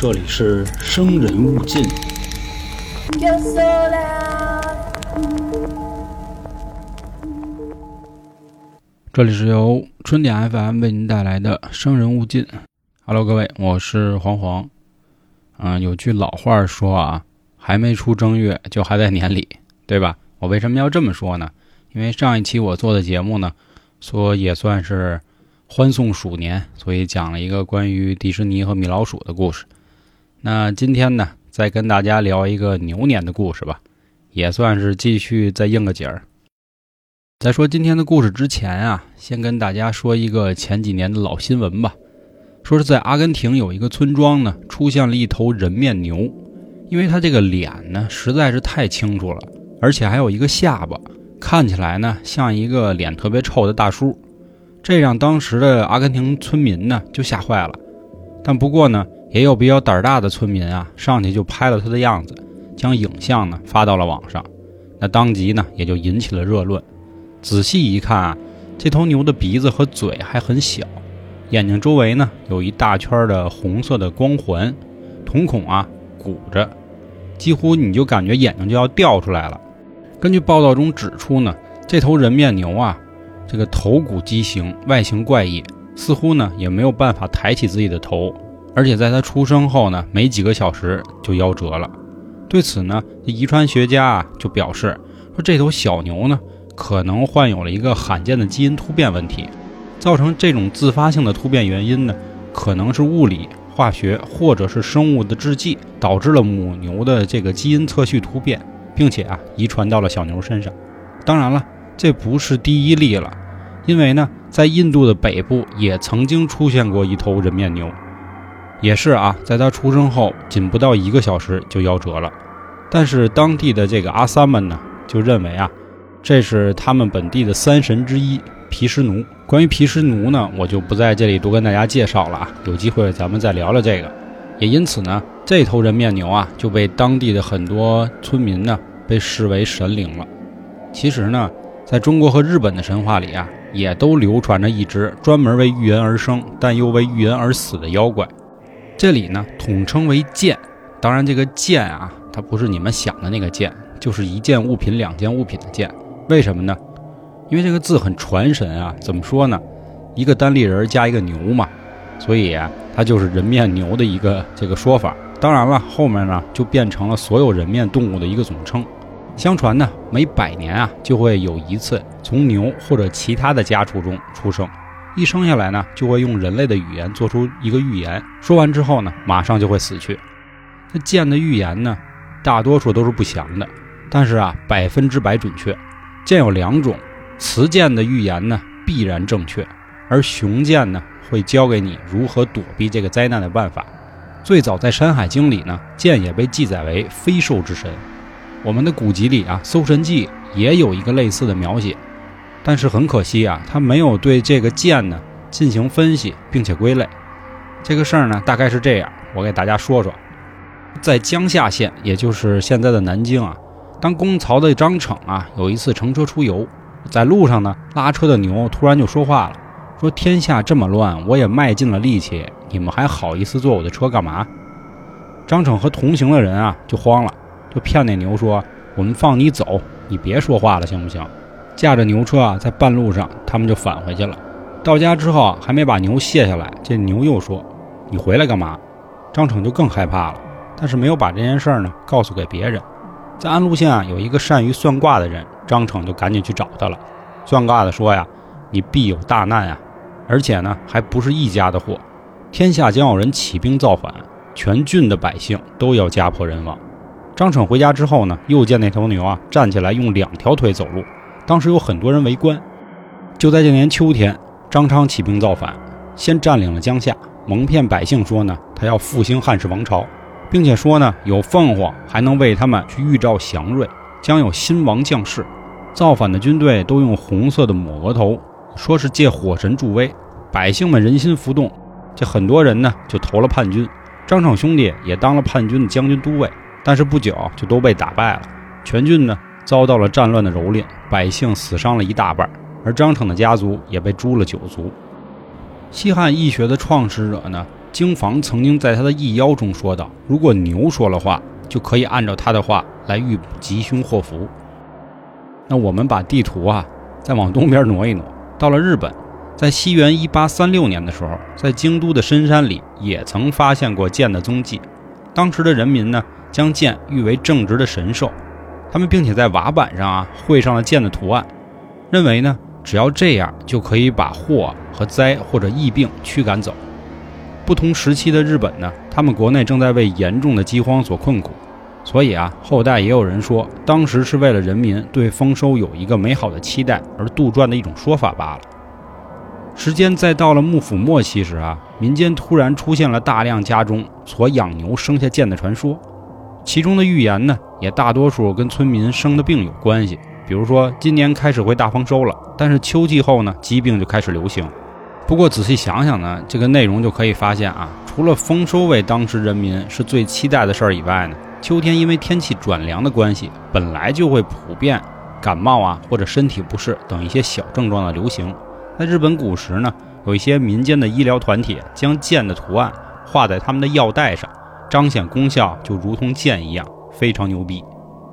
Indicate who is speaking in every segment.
Speaker 1: 这里是生人勿近。
Speaker 2: Yo sola,
Speaker 1: 这里是由春点 FM 为您带来的《生人勿近》。Hello，各位，我是黄黄。嗯，有句老话说啊，还没出正月就还在年里，对吧？我为什么要这么说呢？因为上一期我做的节目呢，说也算是欢送鼠年，所以讲了一个关于迪士尼和米老鼠的故事。那今天呢，再跟大家聊一个牛年的故事吧，也算是继续再应个景儿。在说今天的故事之前啊，先跟大家说一个前几年的老新闻吧。说是在阿根廷有一个村庄呢，出现了一头人面牛，因为它这个脸呢实在是太清楚了，而且还有一个下巴，看起来呢像一个脸特别臭的大叔，这让当时的阿根廷村民呢就吓坏了。但不过呢，也有比较胆大的村民啊，上去就拍了他的样子，将影像呢发到了网上，那当即呢也就引起了热论。仔细一看啊，这头牛的鼻子和嘴还很小，眼睛周围呢有一大圈的红色的光环，瞳孔啊鼓着，几乎你就感觉眼睛就要掉出来了。根据报道中指出呢，这头人面牛啊，这个头骨畸形，外形怪异，似乎呢也没有办法抬起自己的头，而且在它出生后呢，没几个小时就夭折了。对此呢，遗传学家啊就表示说，这头小牛呢。可能患有了一个罕见的基因突变问题，造成这种自发性的突变原因呢，可能是物理、化学或者是生物的制剂导致了母牛的这个基因测序突变，并且啊遗传到了小牛身上。当然了，这不是第一例了，因为呢，在印度的北部也曾经出现过一头人面牛，也是啊，在他出生后仅不到一个小时就夭折了。但是当地的这个阿三们呢，就认为啊。这是他们本地的三神之一毗湿奴。关于毗湿奴呢，我就不在这里多跟大家介绍了啊，有机会咱们再聊聊这个。也因此呢，这头人面牛啊，就被当地的很多村民呢被视为神灵了。其实呢，在中国和日本的神话里啊，也都流传着一只专门为预言而生，但又为预言而死的妖怪。这里呢，统称为剑。当然，这个剑啊，它不是你们想的那个剑，就是一件物品、两件物品的剑。为什么呢？因为这个字很传神啊！怎么说呢？一个单立人加一个牛嘛，所以啊，它就是人面牛的一个这个说法。当然了，后面呢就变成了所有人面动物的一个总称。相传呢，每百年啊就会有一次从牛或者其他的家畜中出生，一生下来呢就会用人类的语言做出一个预言，说完之后呢马上就会死去。那剑的预言呢，大多数都是不祥的，但是啊百分之百准确。剑有两种，雌剑的预言呢必然正确，而雄剑呢会教给你如何躲避这个灾难的办法。最早在《山海经》里呢，剑也被记载为飞兽之神。我们的古籍里啊，《搜神记》也有一个类似的描写，但是很可惜啊，他没有对这个剑呢进行分析并且归类。这个事儿呢大概是这样，我给大家说说，在江夏县，也就是现在的南京啊。当公曹的张骋啊，有一次乘车出游，在路上呢，拉车的牛突然就说话了，说：“天下这么乱，我也卖尽了力气，你们还好意思坐我的车干嘛？”张骋和同行的人啊就慌了，就骗那牛说：“我们放你走，你别说话了，行不行？”驾着牛车啊，在半路上，他们就返回去了。到家之后啊，还没把牛卸下来，这牛又说：“你回来干嘛？”张骋就更害怕了，但是没有把这件事呢告诉给别人。在安陆县啊，有一个善于算卦的人，张骋就赶紧去找他了。算卦的说呀：“你必有大难啊，而且呢，还不是一家的祸，天下将有人起兵造反，全郡的百姓都要家破人亡。”张骋回家之后呢，又见那头牛啊站起来用两条腿走路，当时有很多人围观。就在这年秋天，张昌起兵造反，先占领了江夏，蒙骗百姓说呢，他要复兴汉室王朝。并且说呢，有凤凰还能为他们去预兆祥瑞，将有新王降世。造反的军队都用红色的抹额头，说是借火神助威。百姓们人心浮动，这很多人呢就投了叛军。张骋兄弟也当了叛军的将军都尉，但是不久就都被打败了。全郡呢遭到了战乱的蹂躏，百姓死伤了一大半，而张敞的家族也被诛了九族。西汉易学的创始者呢？经房曾经在他的义邀中说道：“如果牛说了话，就可以按照他的话来预卜吉凶祸福。”那我们把地图啊再往东边挪一挪，到了日本，在西元一八三六年的时候，在京都的深山里也曾发现过剑的踪迹。当时的人民呢，将剑誉为正直的神兽，他们并且在瓦板上啊绘上了剑的图案，认为呢，只要这样就可以把祸和灾或者疫病驱赶走。不同时期的日本呢，他们国内正在为严重的饥荒所困苦，所以啊，后代也有人说，当时是为了人民对丰收有一个美好的期待而杜撰的一种说法罢了。时间再到了幕府末期时啊，民间突然出现了大量家中所养牛生下剑的传说，其中的预言呢，也大多数跟村民生的病有关系，比如说今年开始会大丰收了，但是秋季后呢，疾病就开始流行。不过仔细想想呢，这个内容就可以发现啊，除了丰收为当时人民是最期待的事儿以外呢，秋天因为天气转凉的关系，本来就会普遍感冒啊或者身体不适等一些小症状的流行。在日本古时呢，有一些民间的医疗团体将剑的图案画在他们的药袋上，彰显功效就如同剑一样，非常牛逼。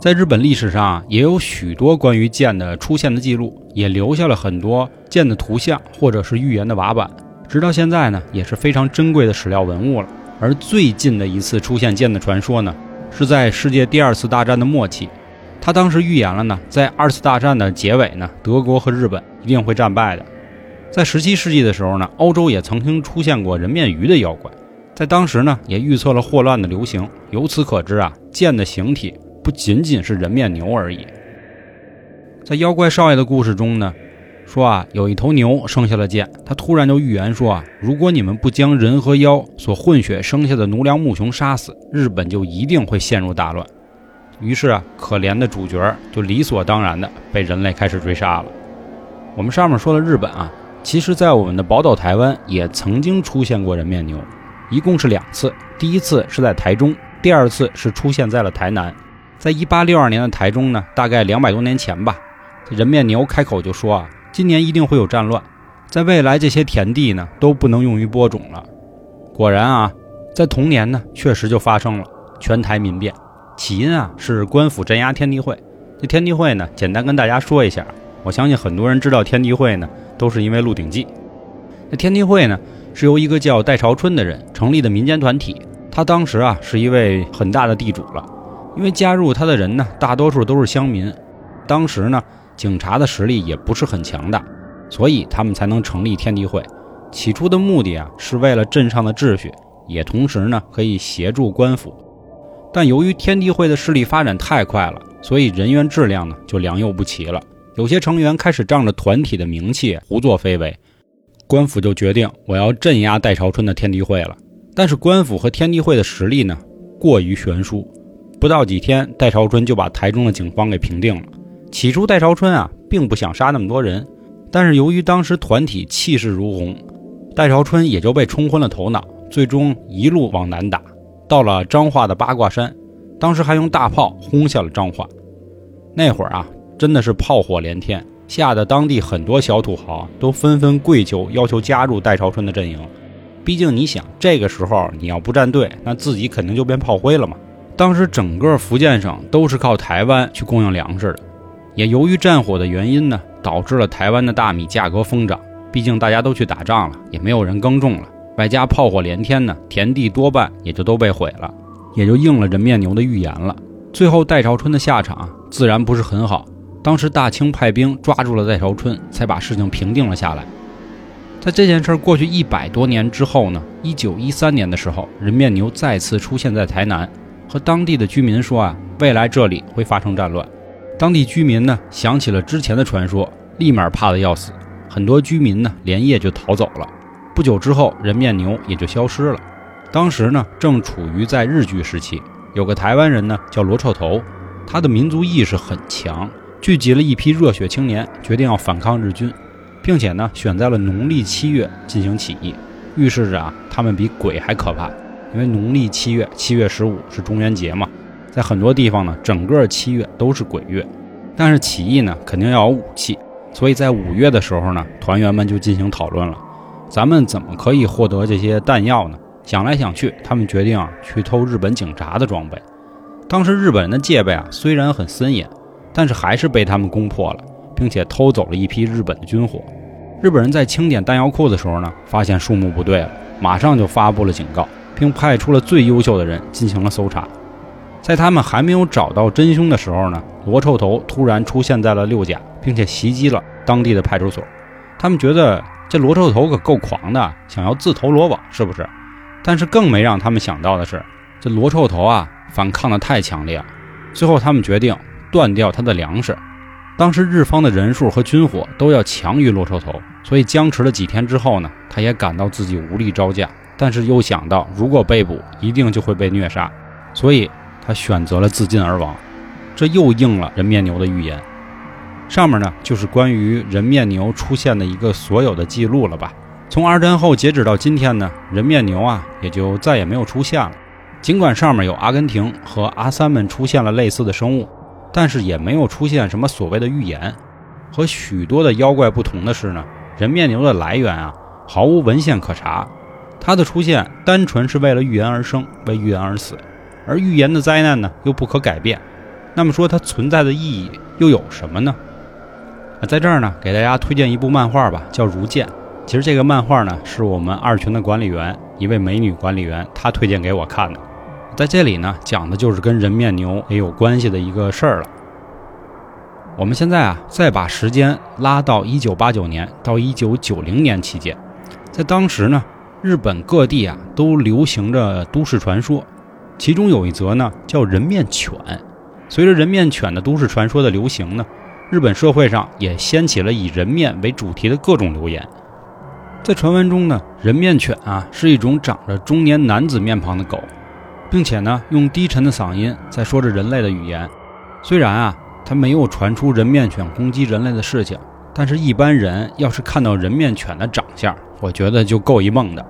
Speaker 1: 在日本历史上也有许多关于剑的出现的记录，也留下了很多剑的图像或者是预言的瓦板，直到现在呢也是非常珍贵的史料文物了。而最近的一次出现剑的传说呢，是在世界第二次大战的末期，他当时预言了呢，在二次大战的结尾呢，德国和日本一定会战败的。在十七世纪的时候呢，欧洲也曾经出现过人面鱼的妖怪，在当时呢也预测了霍乱的流行。由此可知啊，剑的形体。不仅仅是人面牛而已。在妖怪少爷的故事中呢，说啊，有一头牛生下了剑，他突然就预言说啊，如果你们不将人和妖所混血生下的奴良木熊杀死，日本就一定会陷入大乱。于是啊，可怜的主角就理所当然的被人类开始追杀了。我们上面说了日本啊，其实在我们的宝岛台湾也曾经出现过人面牛，一共是两次，第一次是在台中，第二次是出现在了台南。在一八六二年的台中呢，大概两百多年前吧，人面牛开口就说啊，今年一定会有战乱，在未来这些田地呢都不能用于播种了。果然啊，在同年呢，确实就发生了全台民变。起因啊是官府镇压天地会。这天地会呢，简单跟大家说一下，我相信很多人知道天地会呢，都是因为《鹿鼎记》。那天地会呢，是由一个叫戴朝春的人成立的民间团体，他当时啊是一位很大的地主了。因为加入他的人呢，大多数都是乡民，当时呢，警察的实力也不是很强大，所以他们才能成立天地会。起初的目的啊，是为了镇上的秩序，也同时呢，可以协助官府。但由于天地会的势力发展太快了，所以人员质量呢就良莠不齐了。有些成员开始仗着团体的名气胡作非为，官府就决定我要镇压戴朝春的天地会了。但是官府和天地会的实力呢，过于悬殊。不到几天，戴朝春就把台中的警方给平定了。起初，戴朝春啊，并不想杀那么多人，但是由于当时团体气势如虹，戴朝春也就被冲昏了头脑，最终一路往南打，到了彰化的八卦山，当时还用大炮轰下了彰化。那会儿啊，真的是炮火连天，吓得当地很多小土豪都纷纷跪求，要求加入戴朝春的阵营。毕竟你想，这个时候你要不站队，那自己肯定就变炮灰了嘛。当时整个福建省都是靠台湾去供应粮食的，也由于战火的原因呢，导致了台湾的大米价格疯涨。毕竟大家都去打仗了，也没有人耕种了，外加炮火连天呢，田地多半也就都被毁了，也就应了人面牛的预言了。最后戴朝春的下场自然不是很好。当时大清派兵抓住了戴朝春，才把事情平定了下来。在这件事过去一百多年之后呢，一九一三年的时候，人面牛再次出现在台南。和当地的居民说啊，未来这里会发生战乱。当地居民呢想起了之前的传说，立马怕得要死。很多居民呢连夜就逃走了。不久之后，人面牛也就消失了。当时呢正处于在日据时期，有个台湾人呢叫罗臭头，他的民族意识很强，聚集了一批热血青年，决定要反抗日军，并且呢选在了农历七月进行起义，预示着啊他们比鬼还可怕。因为农历七月，七月十五是中元节嘛，在很多地方呢，整个七月都是鬼月。但是起义呢，肯定要有武器，所以在五月的时候呢，团员们就进行讨论了：咱们怎么可以获得这些弹药呢？想来想去，他们决定啊去偷日本警察的装备。当时日本人的戒备啊虽然很森严，但是还是被他们攻破了，并且偷走了一批日本的军火。日本人在清点弹药库的时候呢，发现数目不对了，马上就发布了警告，并派出了最优秀的人进行了搜查。在他们还没有找到真凶的时候呢，罗臭头突然出现在了六甲，并且袭击了当地的派出所。他们觉得这罗臭头可够狂的，想要自投罗网，是不是？但是更没让他们想到的是，这罗臭头啊，反抗的太强烈了。最后，他们决定断掉他的粮食。当时日方的人数和军火都要强于罗臭头，所以僵持了几天之后呢，他也感到自己无力招架，但是又想到如果被捕，一定就会被虐杀，所以他选择了自尽而亡。这又应了人面牛的预言。上面呢就是关于人面牛出现的一个所有的记录了吧？从二战后截止到今天呢，人面牛啊也就再也没有出现了。尽管上面有阿根廷和阿三们出现了类似的生物。但是也没有出现什么所谓的预言。和许多的妖怪不同的是呢，人面牛的来源啊毫无文献可查，它的出现单纯是为了预言而生，为预言而死。而预言的灾难呢又不可改变，那么说它存在的意义又有什么呢？啊，在这儿呢给大家推荐一部漫画吧，叫《如剑》。其实这个漫画呢是我们二群的管理员，一位美女管理员，她推荐给我看的。在这里呢，讲的就是跟人面牛也有关系的一个事儿了。我们现在啊，再把时间拉到一九八九年到一九九零年期间，在当时呢，日本各地啊都流行着都市传说，其中有一则呢叫人面犬。随着人面犬的都市传说的流行呢，日本社会上也掀起了以人面为主题的各种流言。在传闻中呢，人面犬啊是一种长着中年男子面庞的狗。并且呢，用低沉的嗓音在说着人类的语言。虽然啊，它没有传出人面犬攻击人类的事情，但是一般人要是看到人面犬的长相，我觉得就够一梦的。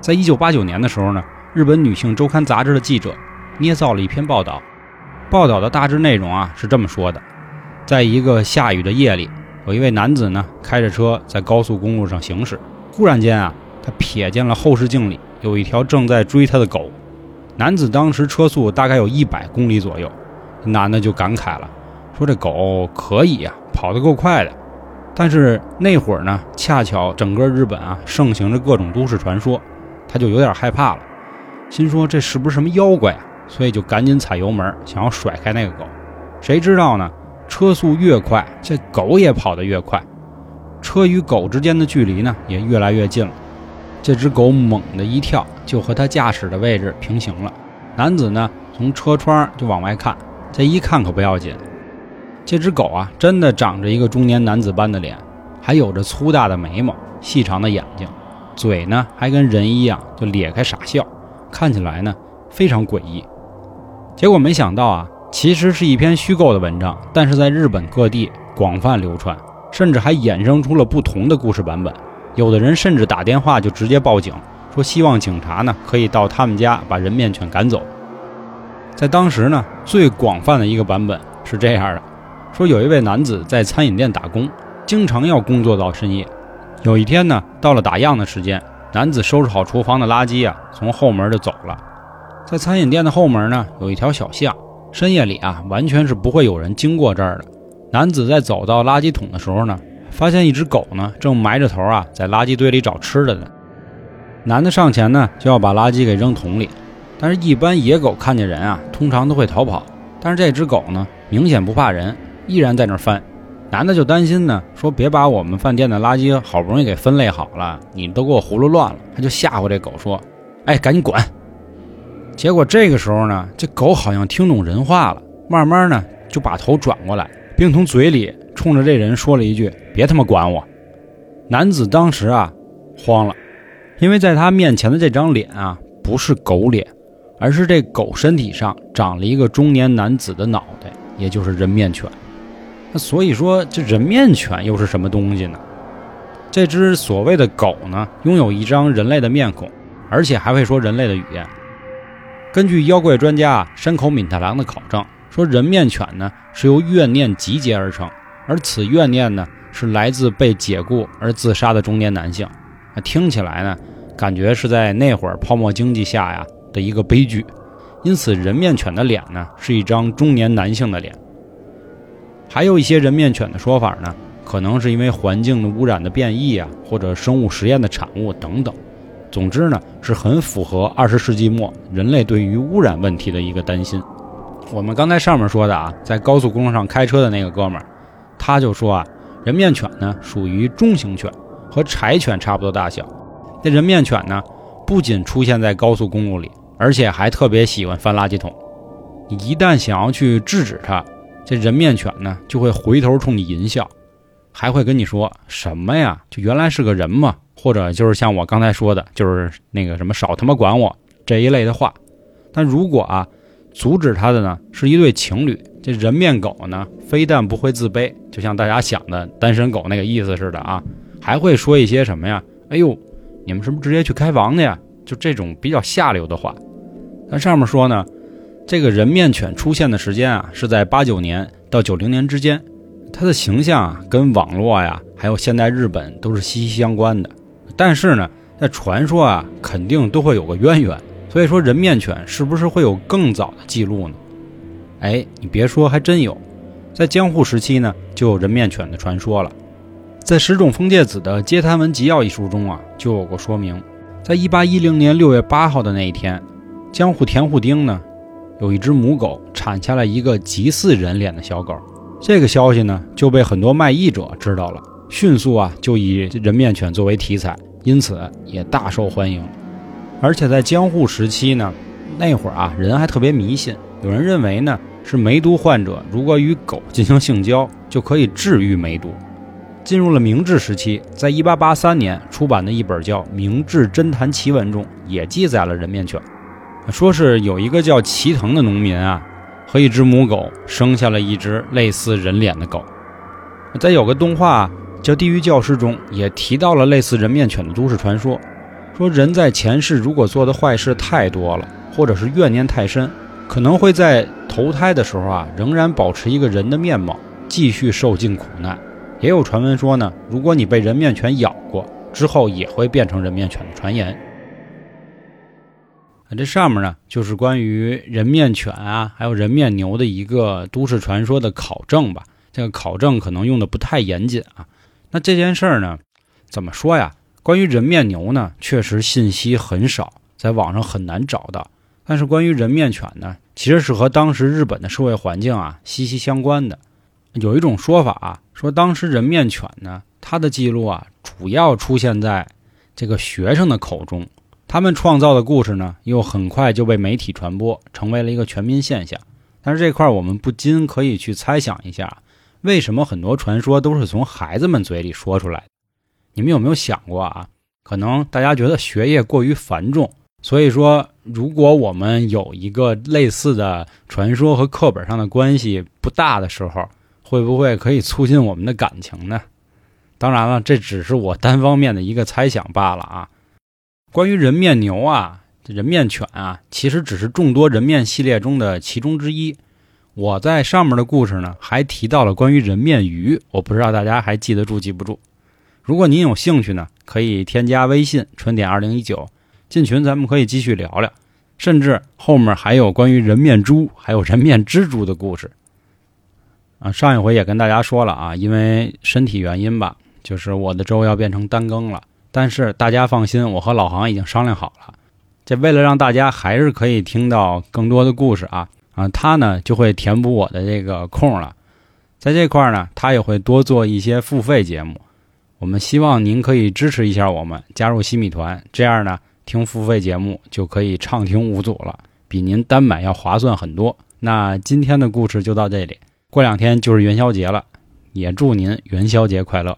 Speaker 1: 在一九八九年的时候呢，日本女性周刊杂志的记者捏造了一篇报道，报道的大致内容啊是这么说的：在一个下雨的夜里，有一位男子呢开着车在高速公路上行驶，忽然间啊，他瞥见了后视镜里有一条正在追他的狗。男子当时车速大概有一百公里左右，男的就感慨了，说这狗可以呀，跑得够快的。但是那会儿呢，恰巧整个日本啊盛行着各种都市传说，他就有点害怕了，心说这是不是什么妖怪啊？所以就赶紧踩油门，想要甩开那个狗。谁知道呢？车速越快，这狗也跑得越快，车与狗之间的距离呢也越来越近了。这只狗猛地一跳，就和他驾驶的位置平行了。男子呢，从车窗就往外看，这一看可不要紧，这只狗啊，真的长着一个中年男子般的脸，还有着粗大的眉毛、细长的眼睛，嘴呢还跟人一样，就咧开傻笑，看起来呢非常诡异。结果没想到啊，其实是一篇虚构的文章，但是在日本各地广泛流传，甚至还衍生出了不同的故事版本。有的人甚至打电话就直接报警，说希望警察呢可以到他们家把人面犬赶走。在当时呢，最广泛的一个版本是这样的：说有一位男子在餐饮店打工，经常要工作到深夜。有一天呢，到了打烊的时间，男子收拾好厨房的垃圾啊，从后门就走了。在餐饮店的后门呢，有一条小巷，深夜里啊，完全是不会有人经过这儿的。男子在走到垃圾桶的时候呢。发现一只狗呢，正埋着头啊，在垃圾堆里找吃的呢。男的上前呢，就要把垃圾给扔桶里。但是，一般野狗看见人啊，通常都会逃跑。但是这只狗呢，明显不怕人，依然在那翻。男的就担心呢，说别把我们饭店的垃圾好不容易给分类好了，你都给我胡乱乱了。他就吓唬这狗说：“哎，赶紧滚！”结果这个时候呢，这狗好像听懂人话了，慢慢呢就把头转过来，并从嘴里。冲着这人说了一句：“别他妈管我！”男子当时啊慌了，因为在他面前的这张脸啊不是狗脸，而是这狗身体上长了一个中年男子的脑袋，也就是人面犬。那所以说，这人面犬又是什么东西呢？这只所谓的狗呢，拥有一张人类的面孔，而且还会说人类的语言。根据妖怪专家山口敏太郎的考证，说人面犬呢是由怨念集结而成。而此怨念呢，是来自被解雇而自杀的中年男性。听起来呢，感觉是在那会儿泡沫经济下呀的一个悲剧。因此，人面犬的脸呢是一张中年男性的脸。还有一些人面犬的说法呢，可能是因为环境的污染的变异啊，或者生物实验的产物等等。总之呢，是很符合二十世纪末人类对于污染问题的一个担心。我们刚才上面说的啊，在高速公路上开车的那个哥们儿，他就说啊，人面犬呢属于中型犬，和柴犬差不多大小。那人面犬呢，不仅出现在高速公路里，而且还特别喜欢翻垃圾桶。你一旦想要去制止它，这人面犬呢就会回头冲你淫笑，还会跟你说什么呀？就原来是个人嘛，或者就是像我刚才说的，就是那个什么少他妈管我这一类的话。但如果啊，阻止它的呢是一对情侣，这人面狗呢非但不会自卑，就像大家想的单身狗那个意思似的啊，还会说一些什么呀？哎呦！你们是不是直接去开房的呀？就这种比较下流的话。那上面说呢，这个人面犬出现的时间啊，是在八九年到九零年之间。它的形象啊，跟网络呀，还有现代日本都是息息相关的。但是呢，在传说啊，肯定都会有个渊源。所以说，人面犬是不是会有更早的记录呢？哎，你别说，还真有。在江户时期呢，就有人面犬的传说了。在石种风介子的《街谈文集要》一书中啊，就有过说明。在一八一零年六月八号的那一天，江户田户町呢，有一只母狗产下了一个极似人脸的小狗。这个消息呢，就被很多卖艺者知道了，迅速啊，就以人面犬作为题材，因此也大受欢迎。而且在江户时期呢，那会儿啊，人还特别迷信，有人认为呢，是梅毒患者如果与狗进行性交，就可以治愈梅毒。进入了明治时期，在一八八三年出版的一本叫《明治侦谈奇闻》中，也记载了人面犬，说是有一个叫齐藤的农民啊，和一只母狗生下了一只类似人脸的狗。在有个动画叫《地狱教师》中，也提到了类似人面犬的都市传说，说人在前世如果做的坏事太多了，或者是怨念太深，可能会在投胎的时候啊，仍然保持一个人的面貌，继续受尽苦难。也有传闻说呢，如果你被人面犬咬过之后，也会变成人面犬的传言。这上面呢，就是关于人面犬啊，还有人面牛的一个都市传说的考证吧。这个考证可能用的不太严谨啊。那这件事儿呢，怎么说呀？关于人面牛呢，确实信息很少，在网上很难找到。但是关于人面犬呢，其实是和当时日本的社会环境啊息息相关的。有一种说法啊，说当时人面犬呢，它的记录啊，主要出现在这个学生的口中，他们创造的故事呢，又很快就被媒体传播，成为了一个全民现象。但是这块我们不禁可以去猜想一下，为什么很多传说都是从孩子们嘴里说出来的？你们有没有想过啊？可能大家觉得学业过于繁重，所以说，如果我们有一个类似的传说和课本上的关系不大的时候。会不会可以促进我们的感情呢？当然了，这只是我单方面的一个猜想罢了啊。关于人面牛啊、人面犬啊，其实只是众多人面系列中的其中之一。我在上面的故事呢，还提到了关于人面鱼，我不知道大家还记得住记不住。如果您有兴趣呢，可以添加微信“春点二零一九”进群，咱们可以继续聊聊。甚至后面还有关于人面猪、还有人面蜘蛛的故事。啊，上一回也跟大家说了啊，因为身体原因吧，就是我的周要变成单更了。但是大家放心，我和老航已经商量好了，这为了让大家还是可以听到更多的故事啊啊，他呢就会填补我的这个空了。在这块呢，他也会多做一些付费节目。我们希望您可以支持一下我们，加入西米团，这样呢听付费节目就可以畅听无阻了，比您单买要划算很多。那今天的故事就到这里。过两天就是元宵节了，也祝您元宵节快乐。